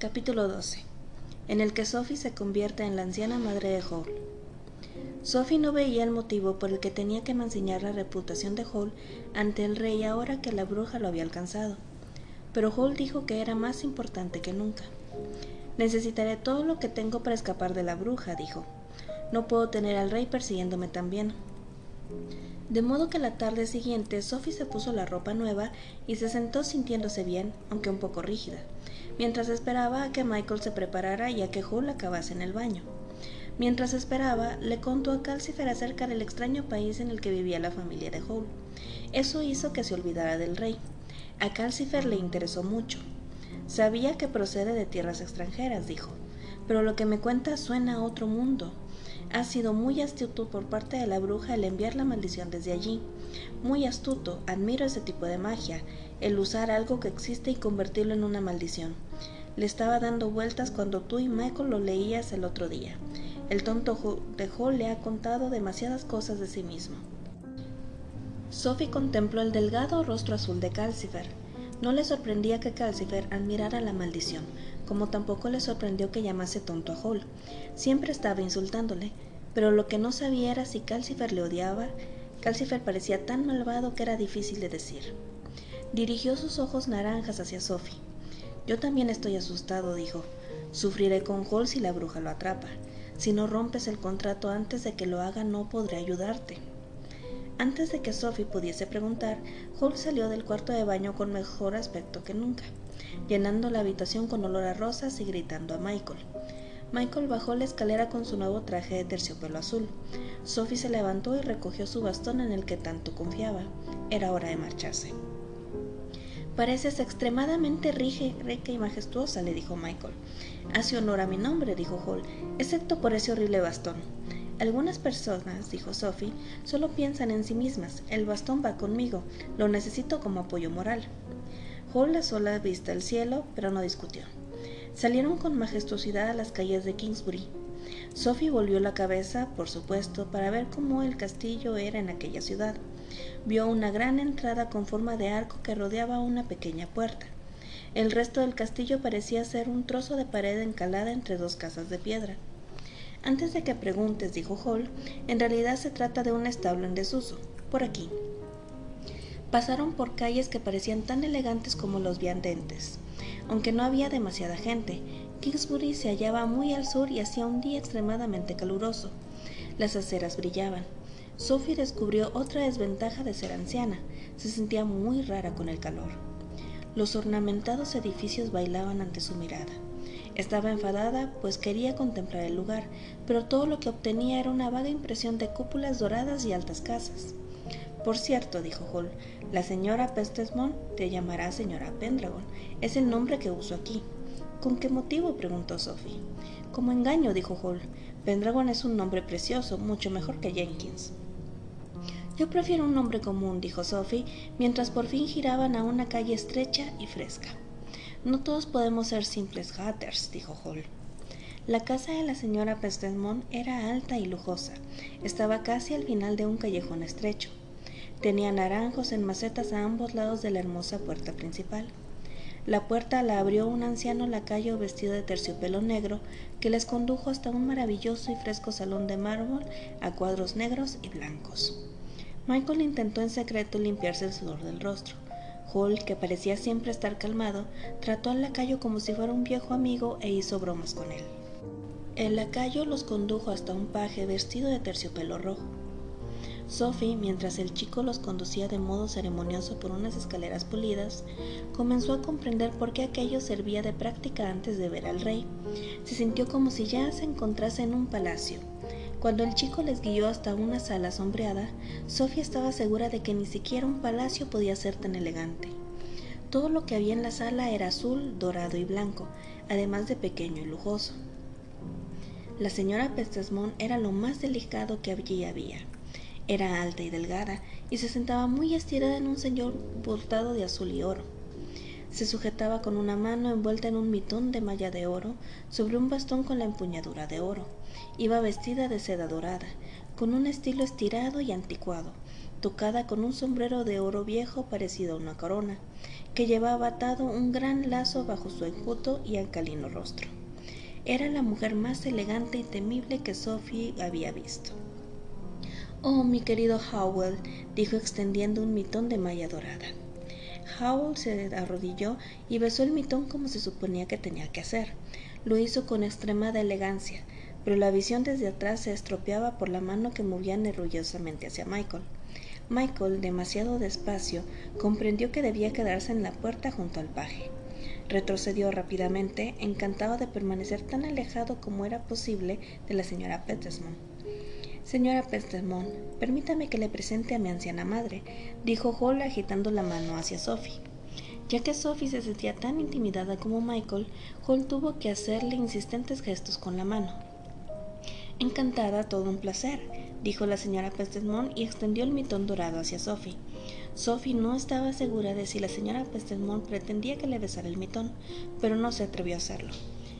Capítulo 12. En el que Sophie se convierte en la anciana madre de Hall. Sophie no veía el motivo por el que tenía que mancillar la reputación de Hall ante el rey ahora que la bruja lo había alcanzado. Pero Hall dijo que era más importante que nunca. Necesitaré todo lo que tengo para escapar de la bruja, dijo. No puedo tener al rey persiguiéndome también. De modo que la tarde siguiente Sophie se puso la ropa nueva y se sentó sintiéndose bien, aunque un poco rígida, mientras esperaba a que Michael se preparara y a que Hull acabase en el baño. Mientras esperaba, le contó a Calcifer acerca del extraño país en el que vivía la familia de Hull. Eso hizo que se olvidara del rey. A Calcifer le interesó mucho. Sabía que procede de tierras extranjeras, dijo, pero lo que me cuenta suena a otro mundo. Ha sido muy astuto por parte de la bruja el enviar la maldición desde allí. Muy astuto, admiro ese tipo de magia, el usar algo que existe y convertirlo en una maldición. Le estaba dando vueltas cuando tú y Michael lo leías el otro día. El tonto de Hall le ha contado demasiadas cosas de sí mismo. Sophie contempló el delgado rostro azul de Calcifer. No le sorprendía que Calcifer admirara la maldición, como tampoco le sorprendió que llamase tonto a Hall. Siempre estaba insultándole, pero lo que no sabía era si Calcifer le odiaba. Calcifer parecía tan malvado que era difícil de decir. Dirigió sus ojos naranjas hacia Sophie. Yo también estoy asustado, dijo. Sufriré con Hall si la bruja lo atrapa. Si no rompes el contrato antes de que lo haga, no podré ayudarte. Antes de que Sophie pudiese preguntar, Hall salió del cuarto de baño con mejor aspecto que nunca llenando la habitación con olor a rosas y gritando a Michael. Michael bajó la escalera con su nuevo traje de terciopelo azul. Sophie se levantó y recogió su bastón en el que tanto confiaba. Era hora de marcharse. Pareces extremadamente rica y majestuosa, le dijo Michael. Hace honor a mi nombre, dijo Hall, excepto por ese horrible bastón. Algunas personas, dijo Sophie, solo piensan en sí mismas. El bastón va conmigo. Lo necesito como apoyo moral. Hall alzó la vista al cielo, pero no discutió. Salieron con majestuosidad a las calles de Kingsbury. Sophie volvió la cabeza, por supuesto, para ver cómo el castillo era en aquella ciudad. Vio una gran entrada con forma de arco que rodeaba una pequeña puerta. El resto del castillo parecía ser un trozo de pared encalada entre dos casas de piedra. Antes de que preguntes, dijo Hall, en realidad se trata de un establo en desuso. Por aquí. Pasaron por calles que parecían tan elegantes como los viandentes. Aunque no había demasiada gente, Kingsbury se hallaba muy al sur y hacía un día extremadamente caluroso. Las aceras brillaban. Sophie descubrió otra desventaja de ser anciana. Se sentía muy rara con el calor. Los ornamentados edificios bailaban ante su mirada. Estaba enfadada, pues quería contemplar el lugar, pero todo lo que obtenía era una vaga impresión de cúpulas doradas y altas casas. Por cierto, dijo Hall, la señora Pestesmont te llamará señora Pendragon. Es el nombre que uso aquí. ¿Con qué motivo? preguntó Sophie. Como engaño, dijo Hall. Pendragon es un nombre precioso, mucho mejor que Jenkins. Yo prefiero un nombre común, dijo Sophie, mientras por fin giraban a una calle estrecha y fresca. No todos podemos ser simples hatters, dijo Hall. La casa de la señora Pestesmont era alta y lujosa. Estaba casi al final de un callejón estrecho. Tenía naranjos en macetas a ambos lados de la hermosa puerta principal. La puerta la abrió un anciano lacayo vestido de terciopelo negro que les condujo hasta un maravilloso y fresco salón de mármol a cuadros negros y blancos. Michael intentó en secreto limpiarse el sudor del rostro. Hall, que parecía siempre estar calmado, trató al lacayo como si fuera un viejo amigo e hizo bromas con él. El lacayo los condujo hasta un paje vestido de terciopelo rojo. Sophie, mientras el chico los conducía de modo ceremonioso por unas escaleras pulidas, comenzó a comprender por qué aquello servía de práctica antes de ver al rey. Se sintió como si ya se encontrase en un palacio. Cuando el chico les guió hasta una sala sombreada, Sophie estaba segura de que ni siquiera un palacio podía ser tan elegante. Todo lo que había en la sala era azul, dorado y blanco, además de pequeño y lujoso. La señora Pestesmont era lo más delicado que allí había. Era alta y delgada, y se sentaba muy estirada en un señor bordado de azul y oro. Se sujetaba con una mano envuelta en un mitón de malla de oro sobre un bastón con la empuñadura de oro. Iba vestida de seda dorada, con un estilo estirado y anticuado, tocada con un sombrero de oro viejo parecido a una corona, que llevaba atado un gran lazo bajo su enjuto y alcalino rostro. Era la mujer más elegante y temible que Sophie había visto. Oh, mi querido Howell, dijo extendiendo un mitón de malla dorada. Howell se arrodilló y besó el mitón como se suponía que tenía que hacer. Lo hizo con extremada elegancia, pero la visión desde atrás se estropeaba por la mano que movía nerviosamente hacia Michael. Michael, demasiado despacio, comprendió que debía quedarse en la puerta junto al paje. Retrocedió rápidamente, encantado de permanecer tan alejado como era posible de la señora Petersmont. Señora Petersmont, permítame que le presente a mi anciana madre, dijo Hall agitando la mano hacia Sophie. Ya que Sophie se sentía tan intimidada como Michael, Hall tuvo que hacerle insistentes gestos con la mano. Encantada, todo un placer, dijo la señora Petersmont y extendió el mitón dorado hacia Sophie. Sophie no estaba segura de si la señora Petersmont pretendía que le besara el mitón, pero no se atrevió a hacerlo.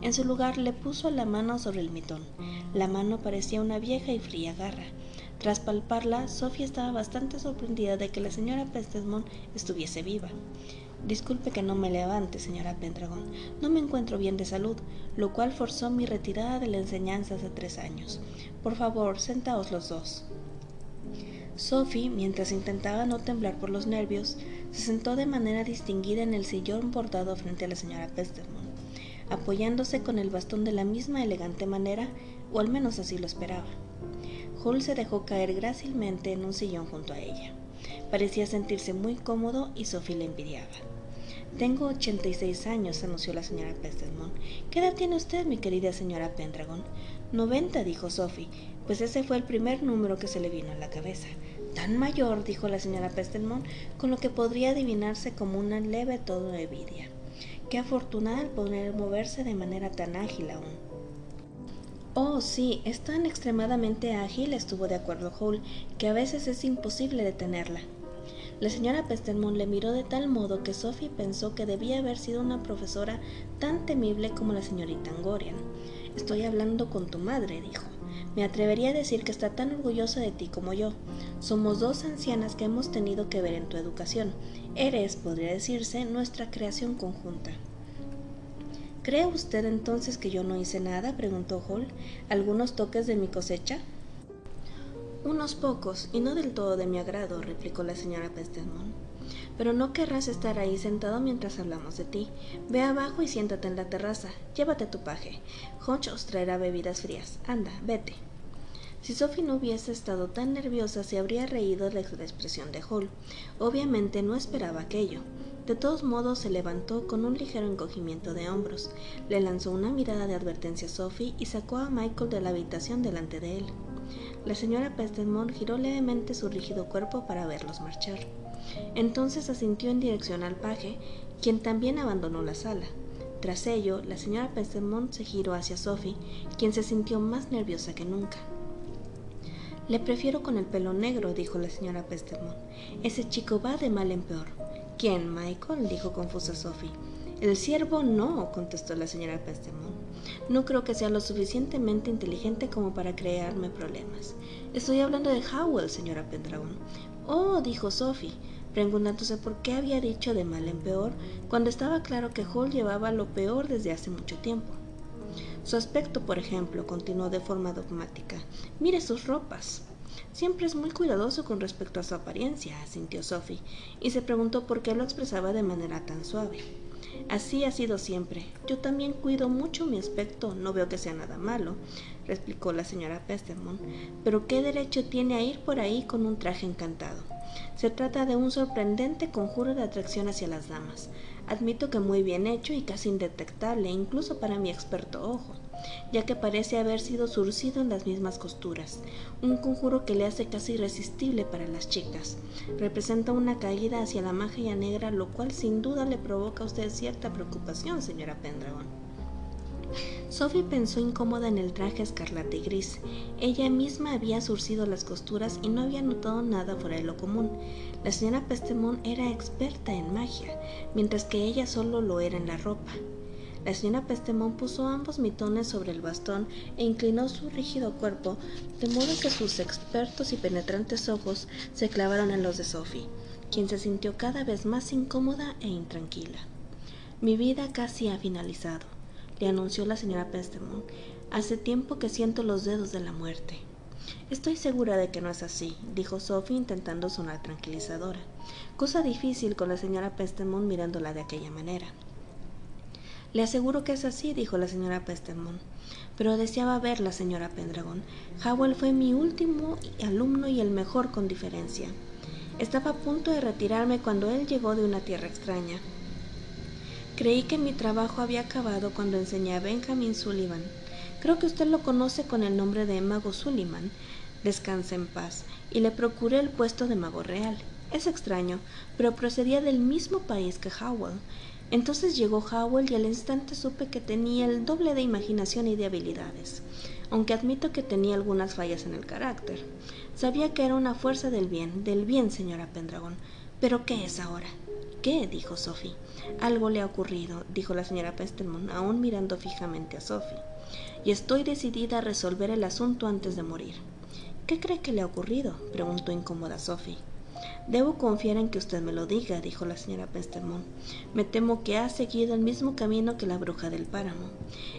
En su lugar le puso la mano sobre el mitón. La mano parecía una vieja y fría garra. Tras palparla, Sofía estaba bastante sorprendida de que la señora Pestesmont estuviese viva. Disculpe que no me levante, señora Pendragon. No me encuentro bien de salud, lo cual forzó mi retirada de la enseñanza hace tres años. Por favor, sentaos los dos. Sophie, mientras intentaba no temblar por los nervios, se sentó de manera distinguida en el sillón bordado frente a la señora Pestesmont apoyándose con el bastón de la misma elegante manera, o al menos así lo esperaba. Hull se dejó caer grácilmente en un sillón junto a ella. Parecía sentirse muy cómodo y Sophie le envidiaba. Tengo 86 años, anunció la señora Pestelmont. ¿Qué edad tiene usted, mi querida señora Pendragon? Noventa, dijo Sophie, pues ese fue el primer número que se le vino a la cabeza. Tan mayor, dijo la señora Pestelmont, con lo que podría adivinarse como una leve todo de envidia. Qué afortunada el poder moverse de manera tan ágil aún. Oh, sí, es tan extremadamente ágil, estuvo de acuerdo Hall, que a veces es imposible detenerla. La señora Pestermont le miró de tal modo que Sophie pensó que debía haber sido una profesora tan temible como la señorita Angorian. Estoy hablando con tu madre, dijo. Me atrevería a decir que está tan orgullosa de ti como yo. Somos dos ancianas que hemos tenido que ver en tu educación. Eres, podría decirse, nuestra creación conjunta. ¿Cree usted entonces que yo no hice nada? preguntó Hall. ¿Algunos toques de mi cosecha? Unos pocos, y no del todo de mi agrado, replicó la señora Pestemont. Pero no querrás estar ahí sentado mientras hablamos de ti. Ve abajo y siéntate en la terraza. Llévate tu paje. Hodge os traerá bebidas frías. Anda, vete. Si Sophie no hubiese estado tan nerviosa, se habría reído de la expresión de Hall. Obviamente no esperaba aquello. De todos modos, se levantó con un ligero encogimiento de hombros, le lanzó una mirada de advertencia a Sophie y sacó a Michael de la habitación delante de él. La señora Pestemont giró levemente su rígido cuerpo para verlos marchar. Entonces asintió en dirección al paje, quien también abandonó la sala. Tras ello, la señora Pestemont se giró hacia Sophie, quien se sintió más nerviosa que nunca. Le prefiero con el pelo negro, dijo la señora Pestemont. Ese chico va de mal en peor. ¿Quién, Michael? dijo confusa Sophie. El siervo no, contestó la señora Pestemont. No creo que sea lo suficientemente inteligente como para crearme problemas. Estoy hablando de Howell, señora Pendragon. Oh, dijo Sophie, preguntándose por qué había dicho de mal en peor, cuando estaba claro que Hall llevaba lo peor desde hace mucho tiempo. Su aspecto, por ejemplo, continuó de forma dogmática. Mire sus ropas. Siempre es muy cuidadoso con respecto a su apariencia, asintió Sophie, y se preguntó por qué lo expresaba de manera tan suave. Así ha sido siempre. Yo también cuido mucho mi aspecto, no veo que sea nada malo, replicó la señora Pestermont, pero ¿qué derecho tiene a ir por ahí con un traje encantado? Se trata de un sorprendente conjuro de atracción hacia las damas. Admito que muy bien hecho y casi indetectable, incluso para mi experto ojo, ya que parece haber sido surcido en las mismas costuras. Un conjuro que le hace casi irresistible para las chicas. Representa una caída hacia la magia negra, lo cual sin duda le provoca a usted cierta preocupación, señora Pendragon. Sophie pensó incómoda en el traje escarlata y gris. Ella misma había surcido las costuras y no había notado nada fuera de lo común. La señora Pestemont era experta en magia, mientras que ella solo lo era en la ropa. La señora Pestemont puso ambos mitones sobre el bastón e inclinó su rígido cuerpo, de modo que sus expertos y penetrantes ojos se clavaron en los de Sophie. quien se sintió cada vez más incómoda e intranquila. Mi vida casi ha finalizado, le anunció la señora Pestemont. Hace tiempo que siento los dedos de la muerte. Estoy segura de que no es así, dijo Sophie intentando sonar tranquilizadora, cosa difícil con la señora Pestemont mirándola de aquella manera. Le aseguro que es así, dijo la señora Pestemont. Pero deseaba verla, señora Pendragon. Howell fue mi último alumno y el mejor con diferencia. Estaba a punto de retirarme cuando él llegó de una tierra extraña. Creí que mi trabajo había acabado cuando enseñé a Benjamin Sullivan. Creo que usted lo conoce con el nombre de Mago Sullivan. Descanse en paz. Y le procuré el puesto de mago real. Es extraño, pero procedía del mismo país que Howell. Entonces llegó Howell y al instante supe que tenía el doble de imaginación y de habilidades, aunque admito que tenía algunas fallas en el carácter. Sabía que era una fuerza del bien, del bien, señora Pendragon. ¿Pero qué es ahora? ¿Qué? dijo Sophie. Algo le ha ocurrido, dijo la señora Pestelmon, aún mirando fijamente a Sophie. Y estoy decidida a resolver el asunto antes de morir. ¿Qué cree que le ha ocurrido? preguntó incómoda Sophie. Debo confiar en que usted me lo diga, dijo la señora Pestermont. Me temo que ha seguido el mismo camino que la bruja del páramo.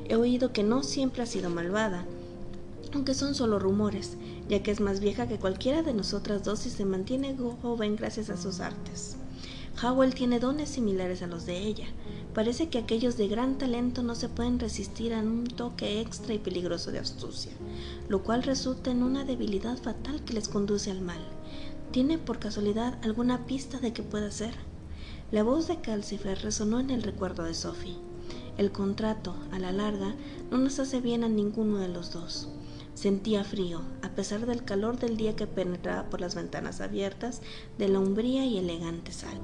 He oído que no siempre ha sido malvada, aunque son solo rumores, ya que es más vieja que cualquiera de nosotras dos y se mantiene joven gracias a sus artes. Howell tiene dones similares a los de ella. Parece que aquellos de gran talento no se pueden resistir a un toque extra y peligroso de astucia, lo cual resulta en una debilidad fatal que les conduce al mal. ¿Tiene por casualidad alguna pista de qué pueda ser? La voz de Calcifer resonó en el recuerdo de Sophie. El contrato, a la larga, no nos hace bien a ninguno de los dos. Sentía frío, a pesar del calor del día que penetraba por las ventanas abiertas de la umbría y elegante sal.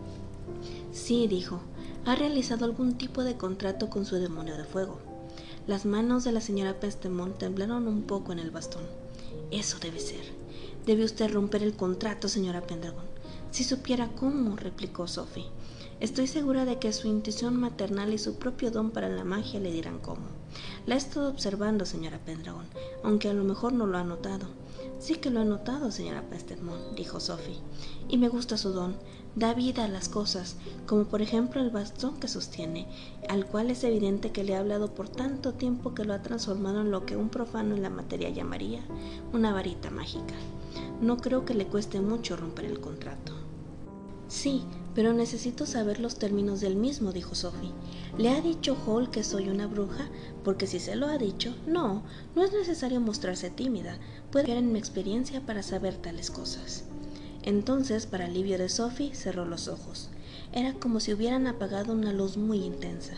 Sí, dijo, ha realizado algún tipo de contrato con su demonio de fuego. Las manos de la señora Pestemont temblaron un poco en el bastón. Eso debe ser. Debe usted romper el contrato, señora Pendragon. Si supiera cómo, replicó Sophie. Estoy segura de que su intuición maternal y su propio don para la magia le dirán cómo. La he estado observando, señora Pendragon, aunque a lo mejor no lo ha notado. Sí que lo he notado, señora Pestermont, dijo Sophie. Y me gusta su don. Da vida a las cosas, como por ejemplo el bastón que sostiene, al cual es evidente que le ha hablado por tanto tiempo que lo ha transformado en lo que un profano en la materia llamaría una varita mágica. No creo que le cueste mucho romper el contrato. Sí, pero necesito saber los términos del mismo, dijo Sophie. ¿Le ha dicho Hall que soy una bruja? Porque si se lo ha dicho, no, no es necesario mostrarse tímida. Puede ver en mi experiencia para saber tales cosas. Entonces, para alivio de Sophie, cerró los ojos. Era como si hubieran apagado una luz muy intensa.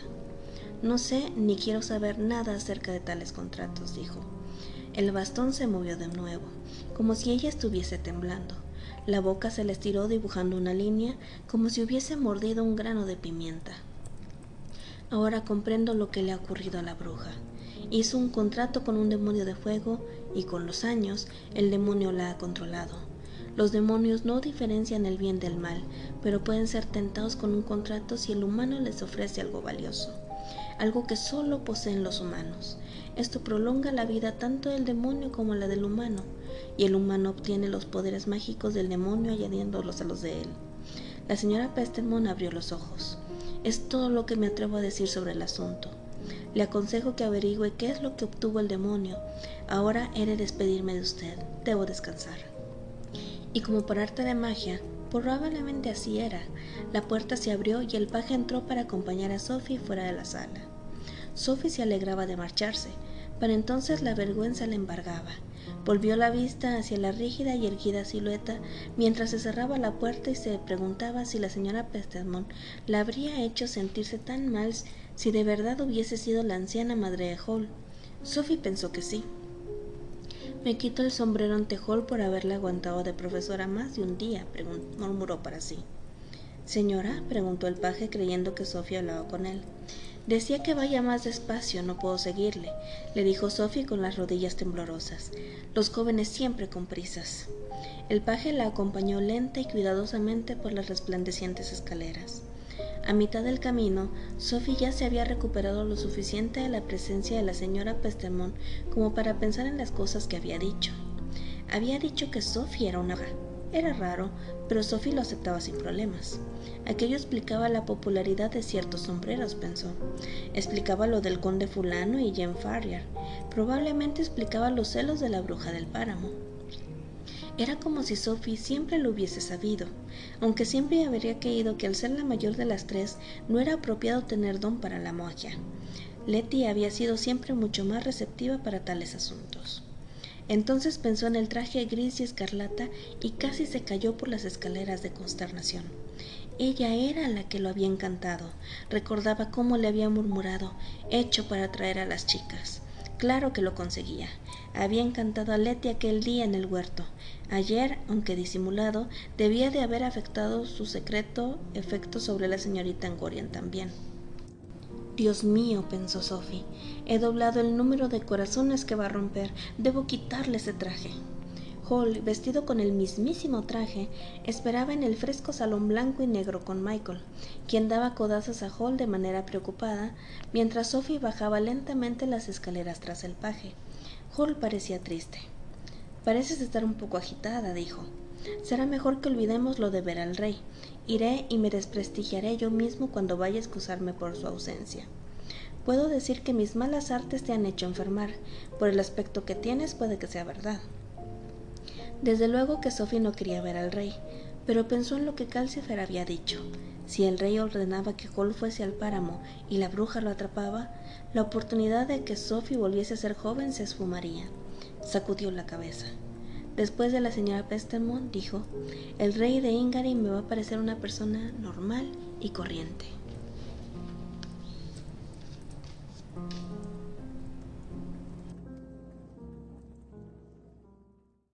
No sé ni quiero saber nada acerca de tales contratos, dijo. El bastón se movió de nuevo, como si ella estuviese temblando. La boca se le estiró dibujando una línea, como si hubiese mordido un grano de pimienta. Ahora comprendo lo que le ha ocurrido a la bruja. Hizo un contrato con un demonio de fuego y con los años el demonio la ha controlado. Los demonios no diferencian el bien del mal, pero pueden ser tentados con un contrato si el humano les ofrece algo valioso, algo que solo poseen los humanos. Esto prolonga la vida tanto del demonio como la del humano, y el humano obtiene los poderes mágicos del demonio añadiéndolos a los de él. La señora Pestermon abrió los ojos. Es todo lo que me atrevo a decir sobre el asunto. Le aconsejo que averigüe qué es lo que obtuvo el demonio. Ahora he de despedirme de usted. Debo descansar. Y como por arte de magia, probablemente así era, la puerta se abrió y el paje entró para acompañar a Sophie fuera de la sala. Sophie se alegraba de marcharse, pero entonces la vergüenza le embargaba. Volvió la vista hacia la rígida y erguida silueta mientras se cerraba la puerta y se preguntaba si la señora Pestermont la habría hecho sentirse tan mal si de verdad hubiese sido la anciana madre de Hall. Sophie pensó que sí. Me quito el sombrero ante Hall por haberle aguantado de profesora más de un día, murmuró para sí. Señora, preguntó el paje creyendo que Sophie hablaba con él. Decía que vaya más despacio, no puedo seguirle, le dijo Sophie con las rodillas temblorosas. Los jóvenes siempre con prisas. El paje la acompañó lenta y cuidadosamente por las resplandecientes escaleras. A mitad del camino, Sophie ya se había recuperado lo suficiente de la presencia de la señora Pestemont como para pensar en las cosas que había dicho. Había dicho que Sophie era una Era raro, pero Sophie lo aceptaba sin problemas. Aquello explicaba la popularidad de ciertos sombreros, pensó. Explicaba lo del conde fulano y Jen Farrier. Probablemente explicaba los celos de la bruja del páramo. Era como si Sophie siempre lo hubiese sabido, aunque siempre habría creído que al ser la mayor de las tres no era apropiado tener don para la magia. Letty había sido siempre mucho más receptiva para tales asuntos. Entonces pensó en el traje gris y escarlata y casi se cayó por las escaleras de consternación. Ella era la que lo había encantado. Recordaba cómo le había murmurado, hecho para atraer a las chicas. Claro que lo conseguía. Había encantado a Letty aquel día en el huerto. Ayer, aunque disimulado, debía de haber afectado su secreto efecto sobre la señorita Angorian también. Dios mío, pensó Sophie, he doblado el número de corazones que va a romper. Debo quitarle ese traje. Hall, vestido con el mismísimo traje, esperaba en el fresco salón blanco y negro con Michael, quien daba codazos a Hall de manera preocupada, mientras Sophie bajaba lentamente las escaleras tras el paje. Hall parecía triste. Pareces estar un poco agitada, dijo. Será mejor que olvidemos lo de ver al rey. Iré y me desprestigiaré yo mismo cuando vaya a excusarme por su ausencia. Puedo decir que mis malas artes te han hecho enfermar. Por el aspecto que tienes puede que sea verdad. Desde luego que Sophie no quería ver al rey, pero pensó en lo que Calcifer había dicho. Si el rey ordenaba que Hall fuese al páramo y la bruja lo atrapaba, la oportunidad de que Sophie volviese a ser joven se esfumaría. Sacudió la cabeza. Después de la señora Pestermont, dijo, el rey de Ingary me va a parecer una persona normal y corriente.